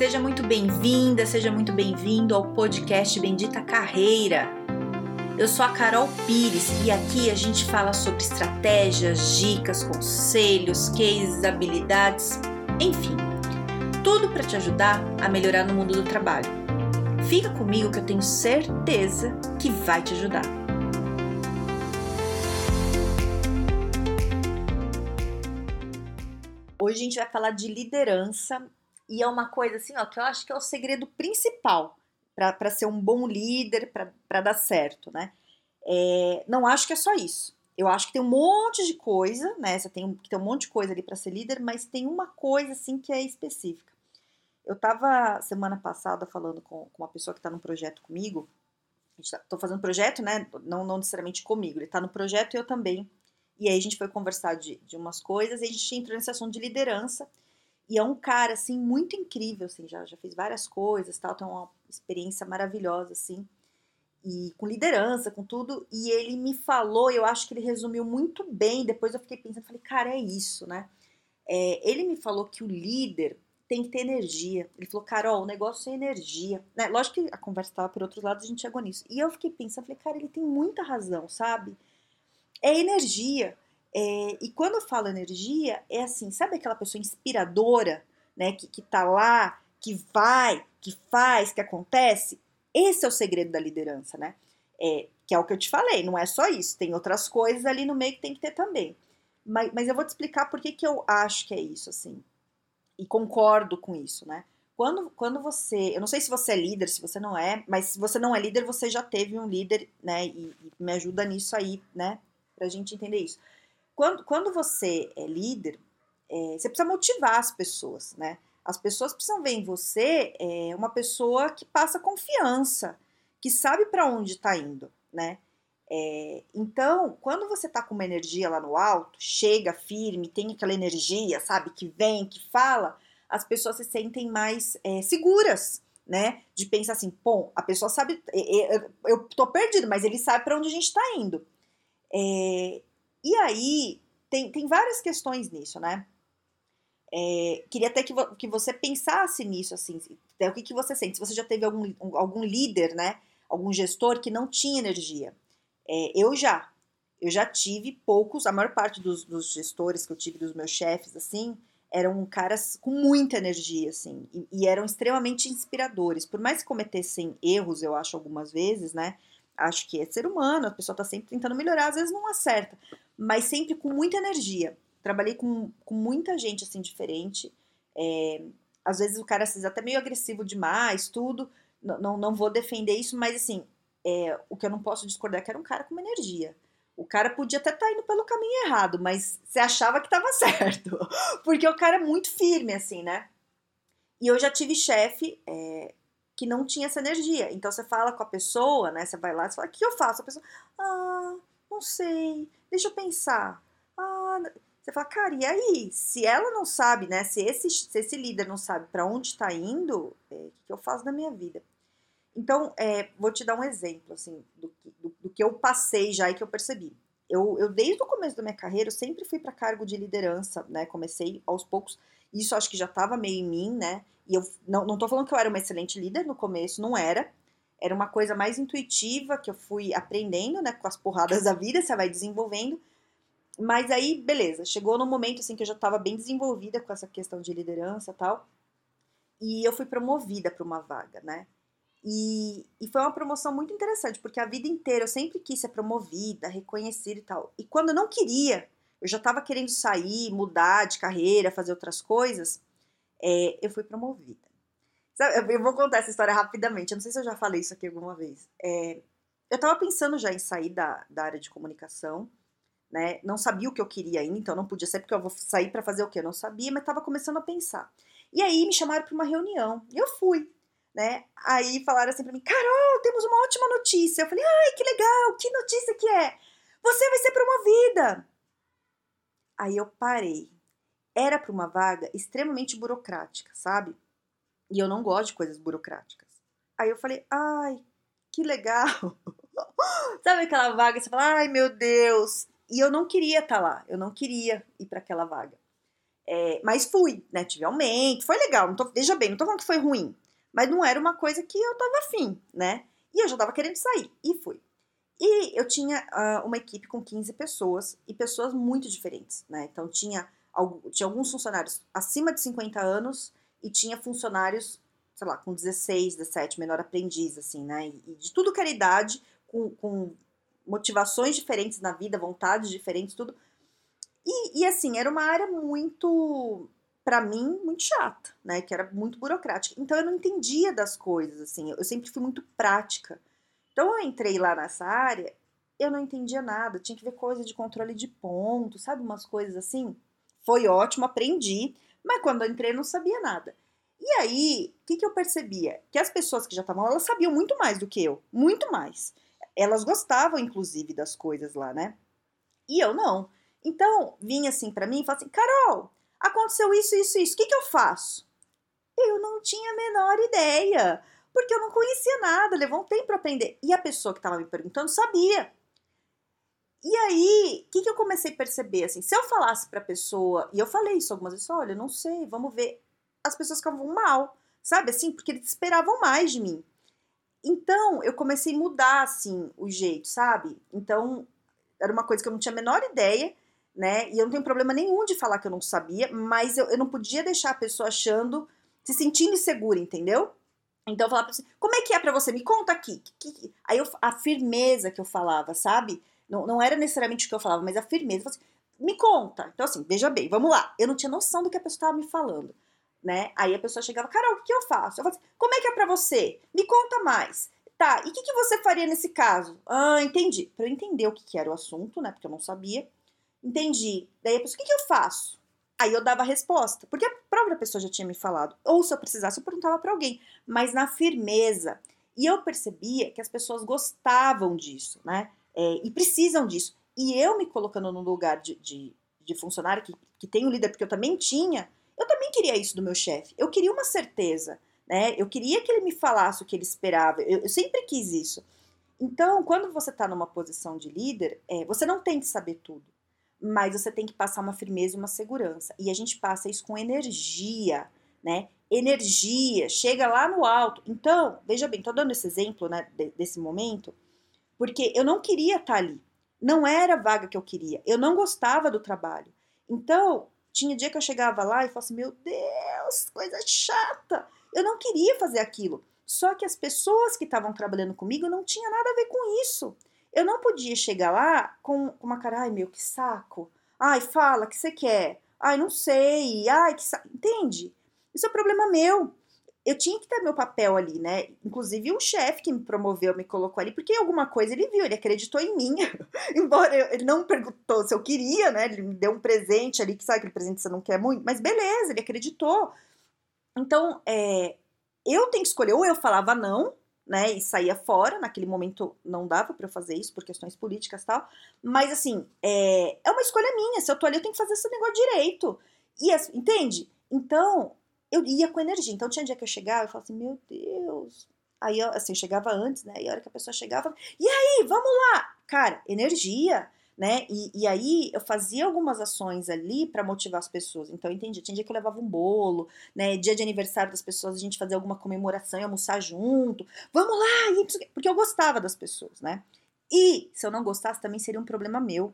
Seja muito bem-vinda, seja muito bem-vindo ao podcast Bendita Carreira. Eu sou a Carol Pires e aqui a gente fala sobre estratégias, dicas, conselhos, cases, habilidades, enfim, tudo para te ajudar a melhorar no mundo do trabalho. Fica comigo que eu tenho certeza que vai te ajudar. Hoje a gente vai falar de liderança e é uma coisa assim, ó, que eu acho que é o segredo principal para ser um bom líder, para dar certo, né? É, não acho que é só isso. Eu acho que tem um monte de coisa, né? Você tem ter um monte de coisa ali para ser líder, mas tem uma coisa assim que é específica. Eu tava semana passada falando com, com uma pessoa que está num projeto comigo. Estou tá, fazendo projeto, né? Não, não necessariamente comigo, ele está no projeto e eu também. E aí a gente foi conversar de, de umas coisas e a gente entrou nesse assunto de liderança. E é um cara, assim, muito incrível, assim, já, já fez várias coisas, tal, tem uma experiência maravilhosa, assim, e com liderança, com tudo, e ele me falou, eu acho que ele resumiu muito bem, depois eu fiquei pensando, falei, cara, é isso, né? É, ele me falou que o líder tem que ter energia. Ele falou, Carol, o negócio é energia. Né? Lógico que a conversa estava por outros lados, a gente chegou nisso. E eu fiquei pensando, falei, cara, ele tem muita razão, sabe? É energia. É, e quando eu falo energia, é assim, sabe aquela pessoa inspiradora, né, que, que tá lá, que vai, que faz, que acontece? Esse é o segredo da liderança, né? É, que é o que eu te falei, não é só isso, tem outras coisas ali no meio que tem que ter também. Mas, mas eu vou te explicar por que, que eu acho que é isso, assim. E concordo com isso, né? Quando, quando você. Eu não sei se você é líder, se você não é, mas se você não é líder, você já teve um líder, né? E, e me ajuda nisso aí, né? Pra gente entender isso quando, quando você é líder, é, você precisa motivar as pessoas, né? As pessoas precisam ver em você é, uma pessoa que passa confiança, que sabe para onde está indo, né? É, então, quando você tá com uma energia lá no alto, chega firme, tem aquela energia, sabe, que vem, que fala, as pessoas se sentem mais é, seguras, né? De pensar assim, bom, a pessoa sabe, é, é, eu tô perdido, mas ele sabe para onde a gente tá indo. É, e aí, tem, tem várias questões nisso, né? É, queria até que, vo que você pensasse nisso, assim, até o que, que você sente. Se você já teve algum, algum líder, né? Algum gestor que não tinha energia. É, eu já. Eu já tive poucos, a maior parte dos, dos gestores que eu tive, dos meus chefes, assim, eram caras com muita energia, assim, e, e, eram extremamente inspiradores. Por mais que cometessem erros, eu acho, algumas vezes, né? Acho que é ser humano, a pessoa tá sempre tentando melhorar, às vezes não acerta mas sempre com muita energia. Trabalhei com, com muita gente assim diferente. É, às vezes o cara é até meio agressivo demais, tudo. Não, não, não vou defender isso, mas assim, é, o que eu não posso discordar é que era um cara com uma energia. O cara podia até estar tá indo pelo caminho errado, mas você achava que estava certo. Porque o cara é muito firme, assim, né? E eu já tive chefe é, que não tinha essa energia. Então você fala com a pessoa, né? Você vai lá e fala, o que eu faço? A pessoa, ah, não sei, deixa eu pensar. Ah, você fala, cara, e aí? Se ela não sabe, né? Se esse, se esse líder não sabe para onde está indo, é, o que eu faço da minha vida? Então, é, vou te dar um exemplo, assim, do, do, do, que eu passei já e que eu percebi. Eu, eu, desde o começo da minha carreira, eu sempre fui para cargo de liderança, né? Comecei aos poucos, isso acho que já estava meio em mim, né? E eu não, não tô falando que eu era uma excelente líder no começo, não era. Era uma coisa mais intuitiva que eu fui aprendendo, né, com as porradas da vida, você vai desenvolvendo. Mas aí, beleza, chegou no momento assim que eu já estava bem desenvolvida com essa questão de liderança, tal. E eu fui promovida para uma vaga, né? E, e foi uma promoção muito interessante, porque a vida inteira eu sempre quis ser promovida, reconhecida e tal. E quando eu não queria, eu já estava querendo sair, mudar de carreira, fazer outras coisas, é, eu fui promovida. Eu vou contar essa história rapidamente. Eu não sei se eu já falei isso aqui alguma vez. É, eu estava pensando já em sair da, da área de comunicação, né? Não sabia o que eu queria ainda, então não podia ser porque eu vou sair para fazer o quê? Eu não sabia, mas estava começando a pensar. E aí me chamaram para uma reunião. E eu fui, né? Aí falaram assim para mim: "Carol, temos uma ótima notícia". Eu falei: "Ai, que legal! Que notícia que é? Você vai ser promovida". Aí eu parei. Era para uma vaga extremamente burocrática, sabe? E eu não gosto de coisas burocráticas. Aí eu falei, ai, que legal. Sabe aquela vaga? Você fala, ai meu Deus. E eu não queria estar tá lá, eu não queria ir para aquela vaga. É, mas fui, né? Tive aumento, foi legal. Não tô, veja bem, não tô falando que foi ruim. Mas não era uma coisa que eu tava afim, né? E eu já tava querendo sair. E fui. E eu tinha uh, uma equipe com 15 pessoas e pessoas muito diferentes, né? Então tinha, tinha alguns funcionários acima de 50 anos e tinha funcionários, sei lá, com 16, 17, menor aprendiz, assim, né? E, de tudo que era idade, com, com motivações diferentes na vida, vontades diferentes, tudo. E, e assim, era uma área muito, para mim, muito chata, né? Que era muito burocrática. Então eu não entendia das coisas, assim. Eu sempre fui muito prática. Então eu entrei lá nessa área, eu não entendia nada. Tinha que ver coisa de controle de ponto, sabe? Umas coisas assim. Foi ótimo, aprendi. Mas quando entrei, não sabia nada. E aí, o que, que eu percebia? Que as pessoas que já estavam lá, elas sabiam muito mais do que eu. Muito mais. Elas gostavam, inclusive, das coisas lá, né? E eu não. Então, vinha assim para mim e falava assim: Carol, aconteceu isso, isso, isso, o que, que eu faço? Eu não tinha a menor ideia, porque eu não conhecia nada, levou um tempo para aprender. E a pessoa que estava me perguntando sabia. E aí, o que, que eu comecei a perceber? Assim, se eu falasse para a pessoa, e eu falei isso algumas vezes, olha, não sei, vamos ver. As pessoas ficavam mal, sabe assim? Porque eles esperavam mais de mim. Então, eu comecei a mudar, assim, o jeito, sabe? Então, era uma coisa que eu não tinha a menor ideia, né? E eu não tenho problema nenhum de falar que eu não sabia, mas eu, eu não podia deixar a pessoa achando, se sentindo insegura, entendeu? Então eu falava pra você, como é que é para você? Me conta aqui. Que, que, aí eu, a firmeza que eu falava, sabe? Não, não era necessariamente o que eu falava, mas a firmeza. Assim, me conta. Então, assim, veja bem, vamos lá. Eu não tinha noção do que a pessoa estava me falando, né? Aí a pessoa chegava, Carol, o que, que eu faço? Eu falava assim, como é que é para você? Me conta mais. Tá, e o que, que você faria nesse caso? Ah, entendi. Para eu entender o que, que era o assunto, né? Porque eu não sabia. Entendi. Daí a pessoa, o que, que eu faço? Aí eu dava a resposta, porque a própria pessoa já tinha me falado. Ou se eu precisasse, eu perguntava para alguém, mas na firmeza. E eu percebia que as pessoas gostavam disso, né? É, e precisam disso. E eu me colocando no lugar de, de, de funcionário que, que tem um líder, porque eu também tinha, eu também queria isso do meu chefe. Eu queria uma certeza, né? Eu queria que ele me falasse o que ele esperava. Eu, eu sempre quis isso. Então, quando você está numa posição de líder, é, você não tem que saber tudo mas você tem que passar uma firmeza e uma segurança. E a gente passa isso com energia, né? Energia, chega lá no alto. Então, veja bem, tô dando esse exemplo, né, desse momento, porque eu não queria estar tá ali. Não era a vaga que eu queria. Eu não gostava do trabalho. Então, tinha dia que eu chegava lá e falava assim: Meu Deus, coisa chata. Eu não queria fazer aquilo. Só que as pessoas que estavam trabalhando comigo não tinha nada a ver com isso. Eu não podia chegar lá com uma cara, ai meu, que saco. Ai, fala, que você quer? Ai, não sei. Ai, que saco. Entende? Isso é problema meu. Eu tinha que ter meu papel ali, né? Inclusive o chefe que me promoveu me colocou ali, porque alguma coisa ele viu, ele acreditou em mim. Embora eu, ele não perguntou se eu queria, né? Ele me deu um presente ali, que sabe aquele presente que você não quer muito, mas beleza, ele acreditou. Então, é, eu tenho que escolher, ou eu falava não, né, e saía fora. Naquele momento não dava para eu fazer isso por questões políticas e tal. Mas assim, é, é uma escolha minha. Se eu tô ali, eu tenho que fazer esse negócio direito. E entende? Então, eu ia com energia. Então tinha dia que eu chegava e falava assim, meu Deus. Aí, assim, eu chegava antes, né? E a hora que a pessoa chegava, e aí, vamos lá! Cara, energia né? E, e aí eu fazia algumas ações ali para motivar as pessoas. Então eu entendi. Tinha dia que eu levava um bolo, né? Dia de aniversário das pessoas, a gente fazia alguma comemoração e almoçar junto. Vamos lá! Porque eu gostava das pessoas, né? E se eu não gostasse, também seria um problema meu.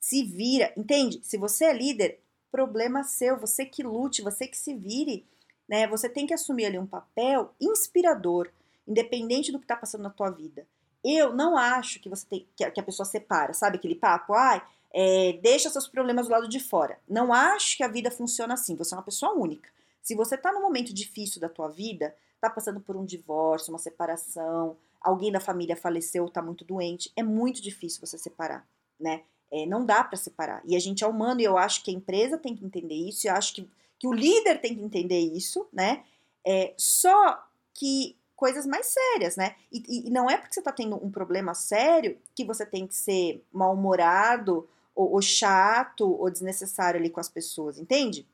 Se vira, entende? Se você é líder, problema seu, você que lute, você que se vire, né? Você tem que assumir ali um papel inspirador, independente do que está passando na tua vida. Eu não acho que você tem que a pessoa separa, sabe aquele papo, ai, é, deixa seus problemas do lado de fora. Não acho que a vida funciona assim. Você é uma pessoa única. Se você tá num momento difícil da tua vida, tá passando por um divórcio, uma separação, alguém da família faleceu, tá muito doente, é muito difícil você separar, né? É, não dá para separar. E a gente é humano e eu acho que a empresa tem que entender isso, eu acho que, que o líder tem que entender isso, né? É, só que coisas mais sérias, né? E, e não é porque você tá tendo um problema sério que você tem que ser mal-humorado ou, ou, chato ou desnecessário ali com as pessoas, entende?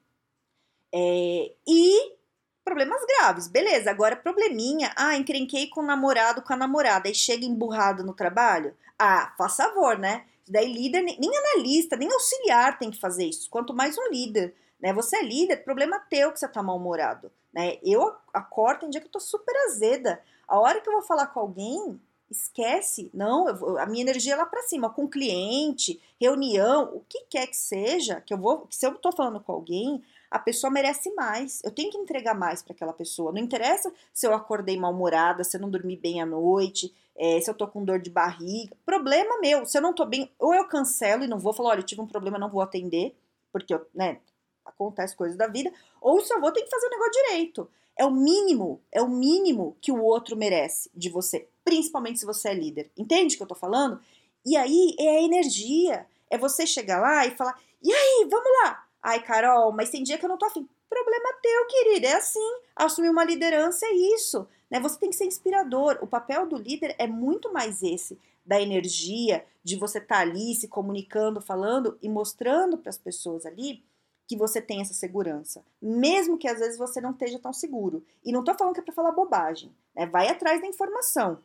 É, e problemas graves, beleza. Agora, probleminha, ah, encrenquei com o namorado, com a namorada, e chega emburrado no trabalho. Ah, faz favor, né? Daí líder, nem analista, nem auxiliar tem que fazer isso, quanto mais um líder, né? Você é líder, problema teu que você tá mal-humorado, né? Eu acordo, tem dia que eu tô super azeda. A hora que eu vou falar com alguém, esquece, não, eu, a minha energia é lá para cima, com cliente, reunião, o que quer que seja, que eu vou, que se eu tô falando com alguém, a pessoa merece mais. Eu tenho que entregar mais para aquela pessoa. Não interessa se eu acordei mal-humorada, se eu não dormi bem à noite, é, se eu tô com dor de barriga. Problema meu. Se eu não tô bem, ou eu cancelo e não vou falar, olha, eu tive um problema, não vou atender, porque eu, né, acontece coisas da vida, ou se eu vou ter que fazer o negócio direito. É o mínimo, é o mínimo que o outro merece de você, principalmente se você é líder. Entende o que eu tô falando? E aí é a energia. É você chegar lá e falar: "E aí, vamos lá?" Ai, Carol, mas tem dia que eu não tô afim. Problema teu, querida. É assim. Assumir uma liderança é isso. Né? Você tem que ser inspirador. O papel do líder é muito mais esse da energia, de você estar tá ali se comunicando, falando e mostrando para as pessoas ali que você tem essa segurança, mesmo que às vezes você não esteja tão seguro. E não estou falando que é para falar bobagem, né? Vai atrás da informação.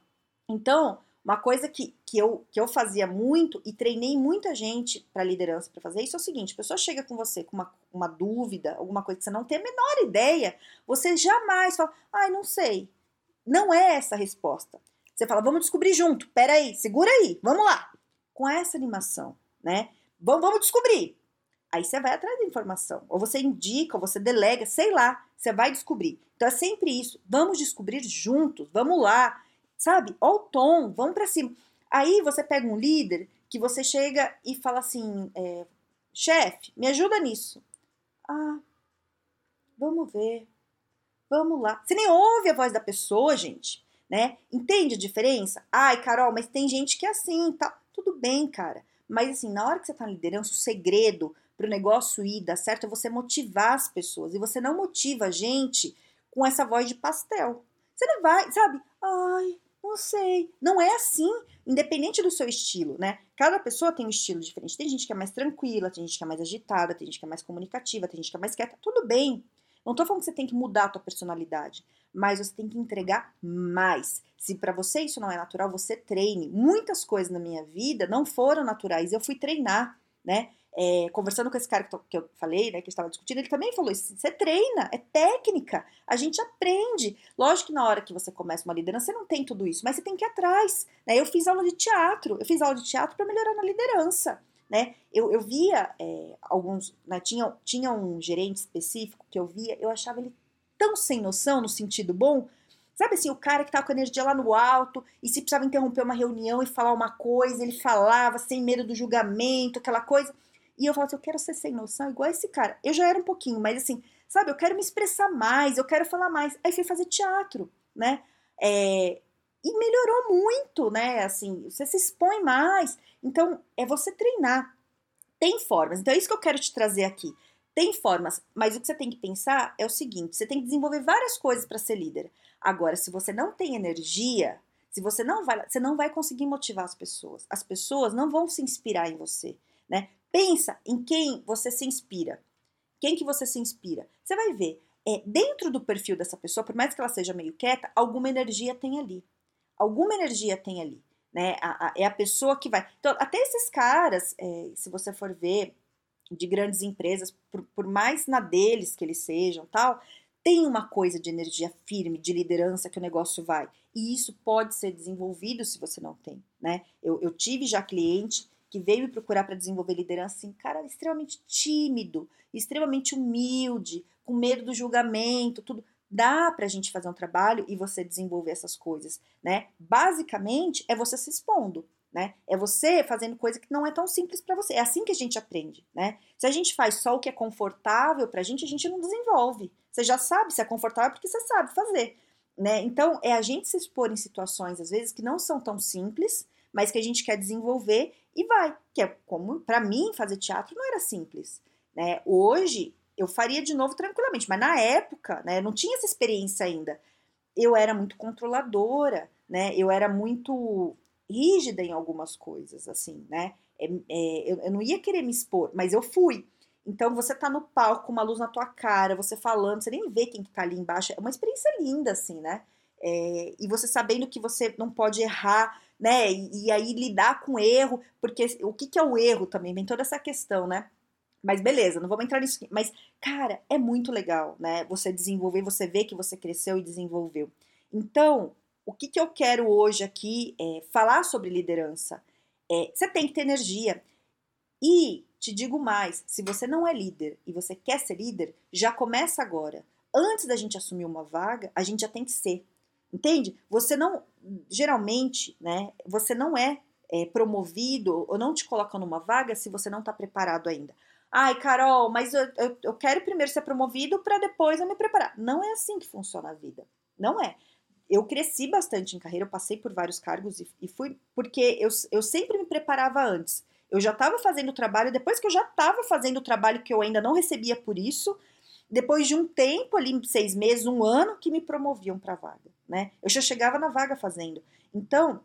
Então, uma coisa que, que, eu, que eu fazia muito e treinei muita gente para liderança para fazer isso é o seguinte: a pessoa chega com você com uma, uma dúvida, alguma coisa que você não tem a menor ideia, você jamais fala, ai, não sei. Não é essa a resposta. Você fala, vamos descobrir junto, peraí, segura aí, vamos lá. Com essa animação, né? Vamos, vamos descobrir. Aí você vai atrás da informação. Ou você indica, ou você delega, sei lá, você vai descobrir. Então é sempre isso. Vamos descobrir juntos, vamos lá sabe? Ó o tom, vamos para cima. Aí você pega um líder que você chega e fala assim, é, chefe, me ajuda nisso. Ah, vamos ver, vamos lá. Você nem ouve a voz da pessoa, gente, né? Entende a diferença? Ai, Carol, mas tem gente que é assim, tá? Tudo bem, cara. Mas assim, na hora que você tá na liderança, o segredo para o negócio ir dar certo é você motivar as pessoas. E você não motiva a gente com essa voz de pastel. Você não vai, sabe? Ai, não sei. Não é assim, independente do seu estilo, né? Cada pessoa tem um estilo diferente. Tem gente que é mais tranquila, tem gente que é mais agitada, tem gente que é mais comunicativa, tem gente que é mais quieta. Tudo bem. Não tô falando que você tem que mudar a tua personalidade, mas você tem que entregar mais. Se para você isso não é natural, você treine. Muitas coisas na minha vida não foram naturais, eu fui treinar, né? É, conversando com esse cara que, tô, que eu falei, né, que estava discutindo, ele também falou isso. Você treina, é técnica, a gente aprende. Lógico que na hora que você começa uma liderança, você não tem tudo isso, mas você tem que ir atrás. Né? Eu fiz aula de teatro, eu fiz aula de teatro para melhorar na liderança. Né? Eu, eu via é, alguns, né, tinha, tinha um gerente específico que eu via, eu achava ele tão sem noção, no sentido bom, Sabe assim, o cara que tava com a energia lá no alto e se precisava interromper uma reunião e falar uma coisa, ele falava sem medo do julgamento, aquela coisa. E eu falo assim, eu quero ser sem noção igual esse cara. Eu já era um pouquinho, mas assim, sabe, eu quero me expressar mais, eu quero falar mais. Aí fui fazer teatro, né? É, e melhorou muito, né? Assim, você se expõe mais. Então, é você treinar. Tem formas. Então, é isso que eu quero te trazer aqui. Tem formas, mas o que você tem que pensar é o seguinte: você tem que desenvolver várias coisas para ser líder. Agora, se você não tem energia, se você não vai, você não vai conseguir motivar as pessoas. As pessoas não vão se inspirar em você, né? Pensa em quem você se inspira. Quem que você se inspira? Você vai ver, é, dentro do perfil dessa pessoa, por mais que ela seja meio quieta, alguma energia tem ali. Alguma energia tem ali. Né? A, a, é a pessoa que vai. Então, até esses caras, é, se você for ver, de grandes empresas, por, por mais na deles que eles sejam tal, tem uma coisa de energia firme, de liderança que o negócio vai. E isso pode ser desenvolvido se você não tem, né? Eu, eu tive já cliente que veio me procurar para desenvolver liderança, assim, cara extremamente tímido, extremamente humilde, com medo do julgamento, tudo. Dá para a gente fazer um trabalho e você desenvolver essas coisas, né? Basicamente é você se expondo, né? É você fazendo coisa que não é tão simples para você. É assim que a gente aprende, né? Se a gente faz só o que é confortável para a gente, a gente não desenvolve. Você já sabe se é confortável porque você sabe fazer, né? Então é a gente se expor em situações às vezes que não são tão simples, mas que a gente quer desenvolver e vai. Que é como, para mim, fazer teatro não era simples. Né? Hoje, eu faria de novo tranquilamente, mas na época, né, não tinha essa experiência ainda. Eu era muito controladora, né? Eu era muito rígida em algumas coisas, assim, né? É, é, eu, eu, não ia querer me expor, mas eu fui. Então você tá no palco com uma luz na tua cara, você falando, você nem vê quem que tá ali embaixo. É uma experiência linda, assim, né? É, e você sabendo que você não pode errar, né? E, e, aí lidar com erro, porque o que, que é o erro também? Vem toda essa questão, né? Mas beleza, não vamos entrar nisso aqui. Mas, cara, é muito legal, né? Você desenvolver, você vê que você cresceu e desenvolveu. Então, o que, que eu quero hoje aqui é falar sobre liderança. É, você tem que ter energia. E te digo mais: se você não é líder e você quer ser líder, já começa agora. Antes da gente assumir uma vaga, a gente já tem que ser. Entende? Você não, geralmente, né? Você não é, é promovido ou não te coloca numa vaga se você não está preparado ainda. Ai, Carol, mas eu, eu, eu quero primeiro ser promovido para depois eu me preparar. Não é assim que funciona a vida. Não é. Eu cresci bastante em carreira, eu passei por vários cargos e, e fui porque eu, eu sempre me preparava antes. Eu já estava fazendo o trabalho, depois que eu já estava fazendo o trabalho que eu ainda não recebia por isso, depois de um tempo ali, seis meses, um ano, que me promoviam para a vaga, né? Eu já chegava na vaga fazendo. Então,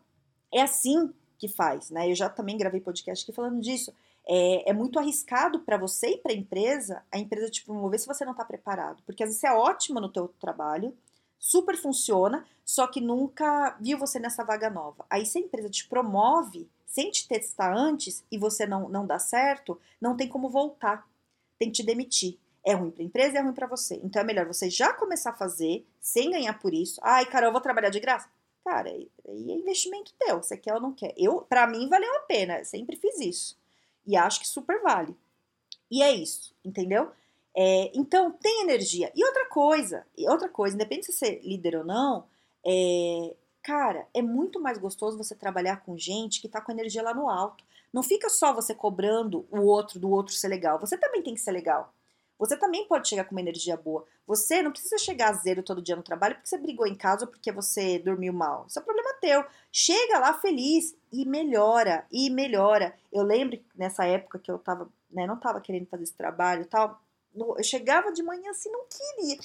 é assim que faz, né? Eu já também gravei podcast aqui falando disso. É, é muito arriscado para você e para a empresa, a empresa te promover se você não está preparado, porque às vezes você é ótima no teu trabalho, super funciona, só que nunca viu você nessa vaga nova. Aí se a empresa te promove sem te testar antes e você não, não dá certo, não tem como voltar. Tem que te demitir. É ruim para a empresa é ruim para você. Então é melhor você já começar a fazer sem ganhar por isso. Ai, cara, eu vou trabalhar de graça. Cara, aí é investimento teu. Você quer ou não quer? Eu, para mim, valeu a pena. Sempre fiz isso. E acho que super vale. E é isso, entendeu? É, então, tem energia. E outra coisa, e outra coisa, independente se você é líder ou não, é, cara, é muito mais gostoso você trabalhar com gente que tá com energia lá no alto. Não fica só você cobrando o outro do outro ser legal. Você também tem que ser legal. Você também pode chegar com uma energia boa. Você não precisa chegar a zero todo dia no trabalho porque você brigou em casa ou porque você dormiu mal. Isso é problema teu. Chega lá feliz e melhora, e melhora. Eu lembro nessa época que eu tava, né, não tava querendo fazer esse trabalho e tal. Eu chegava de manhã assim, não queria.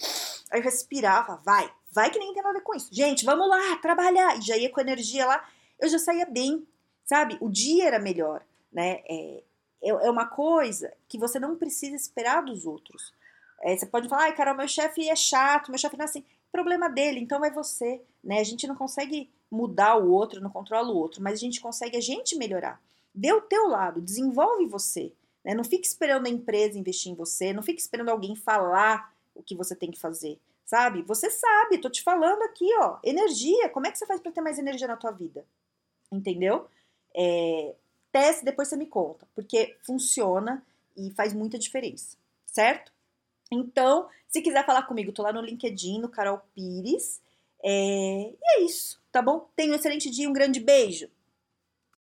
Aí eu respirava, vai, vai que nem tem nada a ver com isso. Gente, vamos lá, trabalhar. E já ia com energia lá, eu já saía bem, sabe? O dia era melhor, né? É, é, é uma coisa que você não precisa esperar dos outros. É, você pode falar, ai, cara, meu chefe é chato, meu chefe não é assim. Problema dele, então é você, né? A gente não consegue mudar o outro, não controla o outro, mas a gente consegue a gente melhorar. Dê o teu lado, desenvolve você. Né? Não fique esperando a empresa investir em você, não fique esperando alguém falar o que você tem que fazer, sabe? Você sabe, tô te falando aqui, ó, energia. Como é que você faz para ter mais energia na tua vida? Entendeu? É, teste, depois você me conta, porque funciona e faz muita diferença, certo? Então, se quiser falar comigo, tô lá no LinkedIn, no Carol Pires. É... E é isso, tá bom? Tenha um excelente dia, um grande beijo!